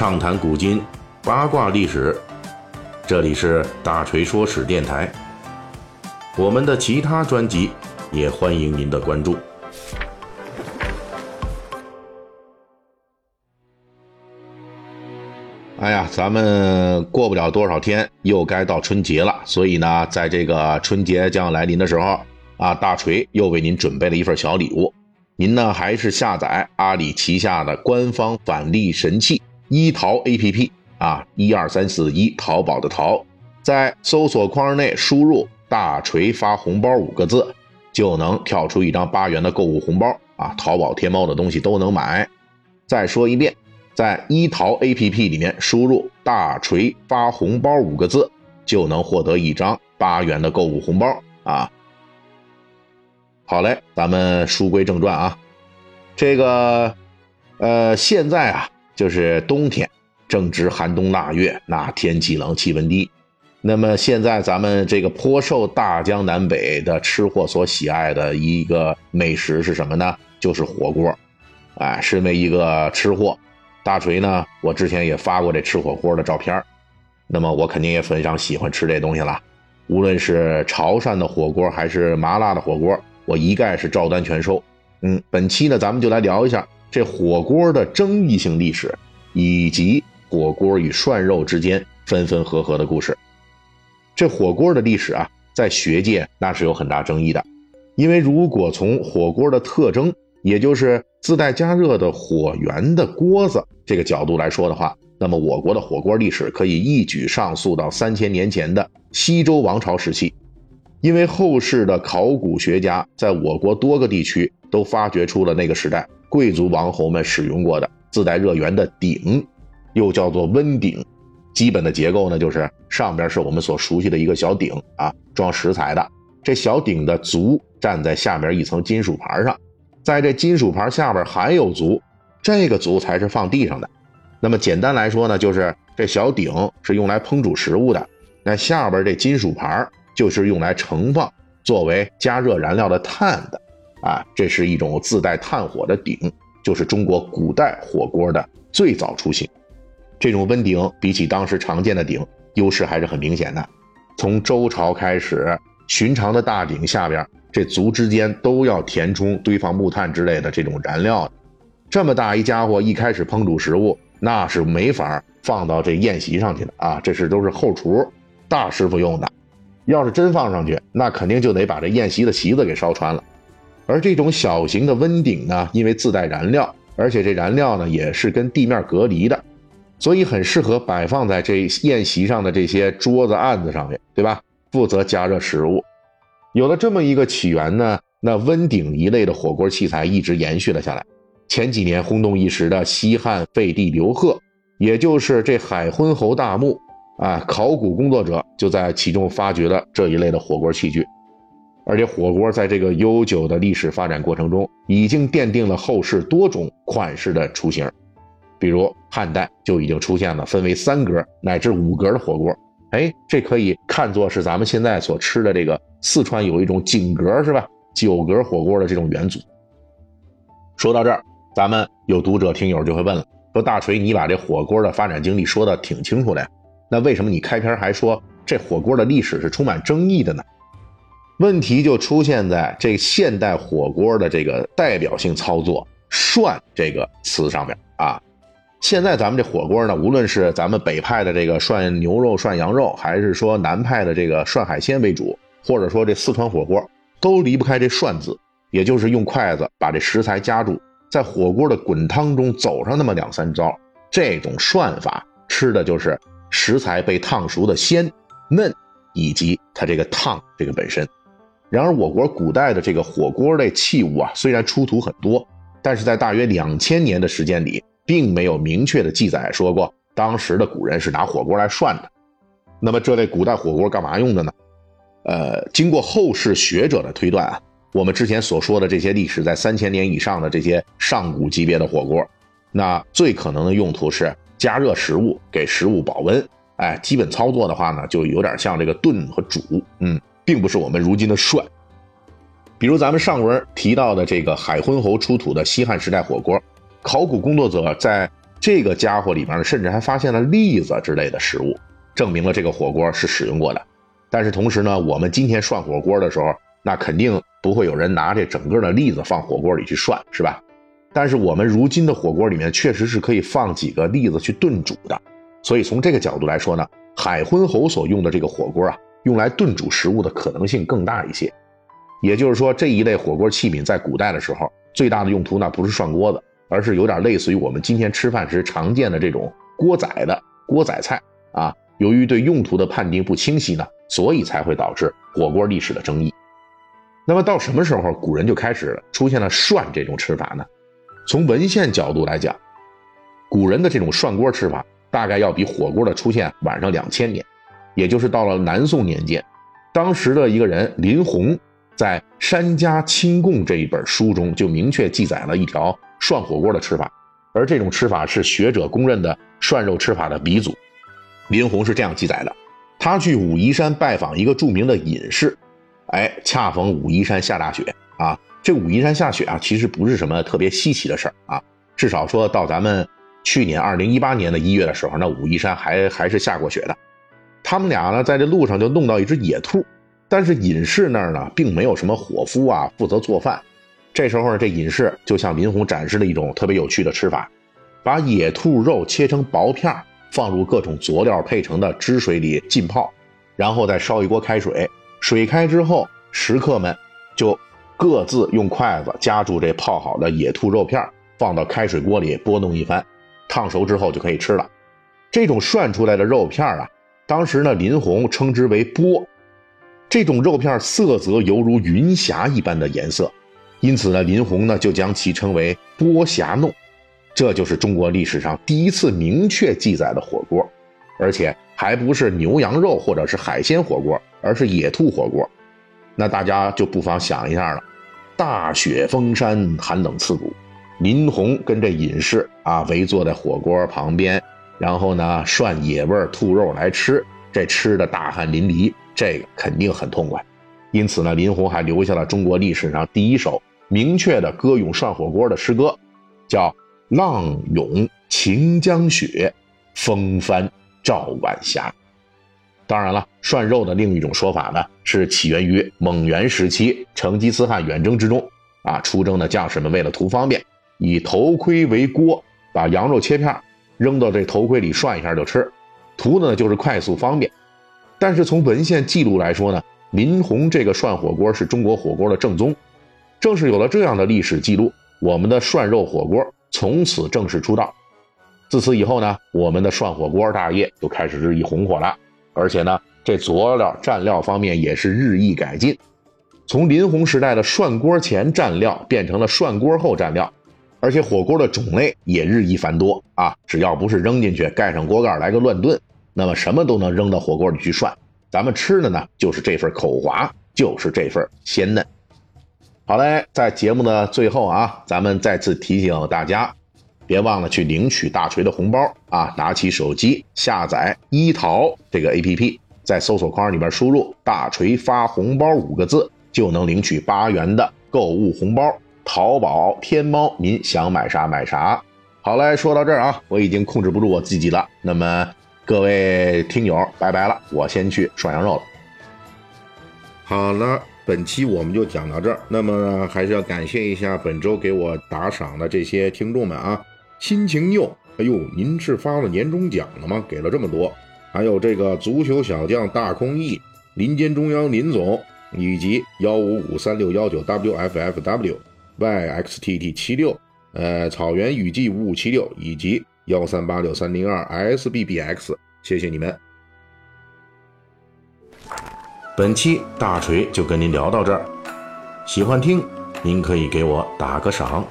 畅谈古今，八卦历史。这里是大锤说史电台。我们的其他专辑也欢迎您的关注。哎呀，咱们过不了多少天，又该到春节了。所以呢，在这个春节将要来临的时候，啊，大锤又为您准备了一份小礼物。您呢，还是下载阿里旗下的官方返利神器一淘 APP 啊，一二三四一淘宝的淘，在搜索框内输入“大锤发红包”五个字，就能跳出一张八元的购物红包啊。淘宝、天猫的东西都能买。再说一遍。在一淘 APP 里面输入“大锤发红包”五个字，就能获得一张八元的购物红包啊！好嘞，咱们书归正传啊。这个，呃，现在啊，就是冬天，正值寒冬腊月，那天气冷，气温低。那么现在咱们这个颇受大江南北的吃货所喜爱的一个美食是什么呢？就是火锅。哎，身为一个吃货。大锤呢？我之前也发过这吃火锅的照片那么我肯定也非常喜欢吃这东西了。无论是潮汕的火锅还是麻辣的火锅，我一概是照单全收。嗯，本期呢，咱们就来聊一下这火锅的争议性历史，以及火锅与涮肉之间分分合合的故事。这火锅的历史啊，在学界那是有很大争议的，因为如果从火锅的特征，也就是自带加热的火源的锅子这个角度来说的话，那么我国的火锅历史可以一举上溯到三千年前的西周王朝时期，因为后世的考古学家在我国多个地区都发掘出了那个时代贵族王侯们使用过的自带热源的鼎，又叫做温鼎。基本的结构呢，就是上边是我们所熟悉的一个小鼎啊，装食材的。这小鼎的足站在下面一层金属盘上。在这金属盘下边还有足，这个足才是放地上的。那么简单来说呢，就是这小鼎是用来烹煮食物的，那下边这金属盘就是用来盛放作为加热燃料的炭的。啊，这是一种自带炭火的鼎，就是中国古代火锅的最早雏形。这种温鼎比起当时常见的鼎，优势还是很明显的。从周朝开始，寻常的大鼎下边。这足之间都要填充堆放木炭之类的这种燃料，这么大一家伙，一开始烹煮食物那是没法放到这宴席上去的啊！这是都是后厨大师傅用的，要是真放上去，那肯定就得把这宴席的席子给烧穿了。而这种小型的温鼎呢，因为自带燃料，而且这燃料呢也是跟地面隔离的，所以很适合摆放在这宴席上的这些桌子案子上面，对吧？负责加热食物。有了这么一个起源呢，那温鼎一类的火锅器材一直延续了下来。前几年轰动一时的西汉废帝刘贺，也就是这海昏侯大墓啊，考古工作者就在其中发掘了这一类的火锅器具。而且火锅在这个悠久的历史发展过程中，已经奠定了后世多种款式的雏形。比如汉代就已经出现了分为三格乃至五格的火锅。哎，这可以看作是咱们现在所吃的这个四川有一种井格是吧？九格火锅的这种元祖。说到这儿，咱们有读者听友就会问了：说大锤，你把这火锅的发展经历说的挺清楚的呀，那为什么你开篇还说这火锅的历史是充满争议的呢？问题就出现在这现代火锅的这个代表性操作“涮”这个词上面啊。现在咱们这火锅呢，无论是咱们北派的这个涮牛肉、涮羊肉，还是说南派的这个涮海鲜为主，或者说这四川火锅，都离不开这“涮”字，也就是用筷子把这食材夹住，在火锅的滚汤中走上那么两三招。这种涮法吃的就是食材被烫熟的鲜嫩，以及它这个烫这个本身。然而，我国古代的这个火锅类器物啊，虽然出土很多，但是在大约两千年的时间里。并没有明确的记载说过当时的古人是拿火锅来涮的。那么这类古代火锅干嘛用的呢？呃，经过后世学者的推断啊，我们之前所说的这些历史在三千年以上的这些上古级别的火锅，那最可能的用途是加热食物，给食物保温。哎，基本操作的话呢，就有点像这个炖和煮，嗯，并不是我们如今的涮。比如咱们上文提到的这个海昏侯出土的西汉时代火锅。考古工作者在这个家伙里面呢，甚至还发现了栗子之类的食物，证明了这个火锅是使用过的。但是同时呢，我们今天涮火锅的时候，那肯定不会有人拿这整个的栗子放火锅里去涮，是吧？但是我们如今的火锅里面确实是可以放几个栗子去炖煮的，所以从这个角度来说呢，海昏侯所用的这个火锅啊，用来炖煮食物的可能性更大一些。也就是说，这一类火锅器皿在古代的时候，最大的用途呢不是涮锅子。而是有点类似于我们今天吃饭时常见的这种锅仔的锅仔菜啊。由于对用途的判定不清晰呢，所以才会导致火锅历史的争议。那么到什么时候古人就开始出现了涮这种吃法呢？从文献角度来讲，古人的这种涮锅吃法大概要比火锅的出现晚上两千年，也就是到了南宋年间，当时的一个人林洪在《山家清供》这一本书中就明确记载了一条。涮火锅的吃法，而这种吃法是学者公认的涮肉吃法的鼻祖。林洪是这样记载的：他去武夷山拜访一个著名的隐士，哎，恰逢武夷山下大雪啊。这武夷山下雪啊，其实不是什么特别稀奇的事儿啊。至少说到咱们去年二零一八年的一月的时候，那武夷山还还是下过雪的。他们俩呢，在这路上就弄到一只野兔，但是隐士那儿呢，并没有什么伙夫啊，负责做饭。这时候，这隐士就向林红展示了一种特别有趣的吃法：把野兔肉切成薄片，放入各种佐料配成的汁水里浸泡，然后再烧一锅开水。水开之后，食客们就各自用筷子夹住这泡好的野兔肉片，放到开水锅里拨弄一番，烫熟之后就可以吃了。这种涮出来的肉片啊，当时呢，林洪称之为“波”。这种肉片色泽犹如云霞一般的颜色。因此呢，林洪呢就将其称为波霞弄，这就是中国历史上第一次明确记载的火锅，而且还不是牛羊肉或者是海鲜火锅，而是野兔火锅。那大家就不妨想一下了：大雪封山，寒冷刺骨，林红跟这隐士啊围坐在火锅旁边，然后呢涮野味兔肉来吃，这吃的大汗淋漓，这个肯定很痛快。因此呢，林红还留下了中国历史上第一首。明确的歌咏涮火锅的诗歌，叫“浪涌晴江雪，风帆照晚霞”。当然了，涮肉的另一种说法呢，是起源于蒙元时期成吉思汗远征之中啊，出征的将士们为了图方便，以头盔为锅，把羊肉切片扔到这头盔里涮一下就吃，图的呢就是快速方便。但是从文献记录来说呢，林红这个涮火锅是中国火锅的正宗。正是有了这样的历史记录，我们的涮肉火锅从此正式出道。自此以后呢，我们的涮火锅大业就开始日益红火了。而且呢，这佐料蘸料方面也是日益改进，从林洪时代的涮锅前蘸料变成了涮锅后蘸料，而且火锅的种类也日益繁多啊！只要不是扔进去盖上锅盖来个乱炖，那么什么都能扔到火锅里去涮。咱们吃的呢，就是这份口滑，就是这份鲜嫩。好嘞，在节目的最后啊，咱们再次提醒大家，别忘了去领取大锤的红包啊！拿起手机下载一淘这个 APP，在搜索框里边输入“大锤发红包”五个字，就能领取八元的购物红包。淘宝、天猫，您想买啥买啥。好嘞，说到这儿啊，我已经控制不住我自己了。那么各位听友，拜拜了，我先去涮羊肉了。好了。本期我们就讲到这儿，那么还是要感谢一下本周给我打赏的这些听众们啊，心情又，哎呦，您是发了年终奖了吗？给了这么多，还有这个足球小将大空翼、林间中央林总，以及幺五五三六幺九 wffw yxtt 七六，呃，草原雨季五五七六，以及幺三八六三零二 sbbx，谢谢你们。本期大锤就跟您聊到这儿，喜欢听您可以给我打个赏。